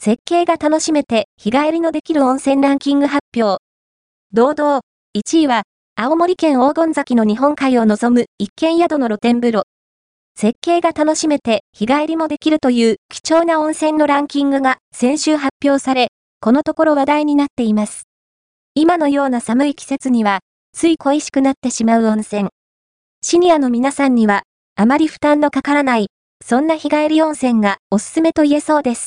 設計が楽しめて日帰りのできる温泉ランキング発表。堂々、1位は、青森県黄金崎の日本海を望む一軒宿の露天風呂。設計が楽しめて日帰りもできるという貴重な温泉のランキングが先週発表され、このところ話題になっています。今のような寒い季節には、つい恋しくなってしまう温泉。シニアの皆さんには、あまり負担のかからない、そんな日帰り温泉がおすすめと言えそうです。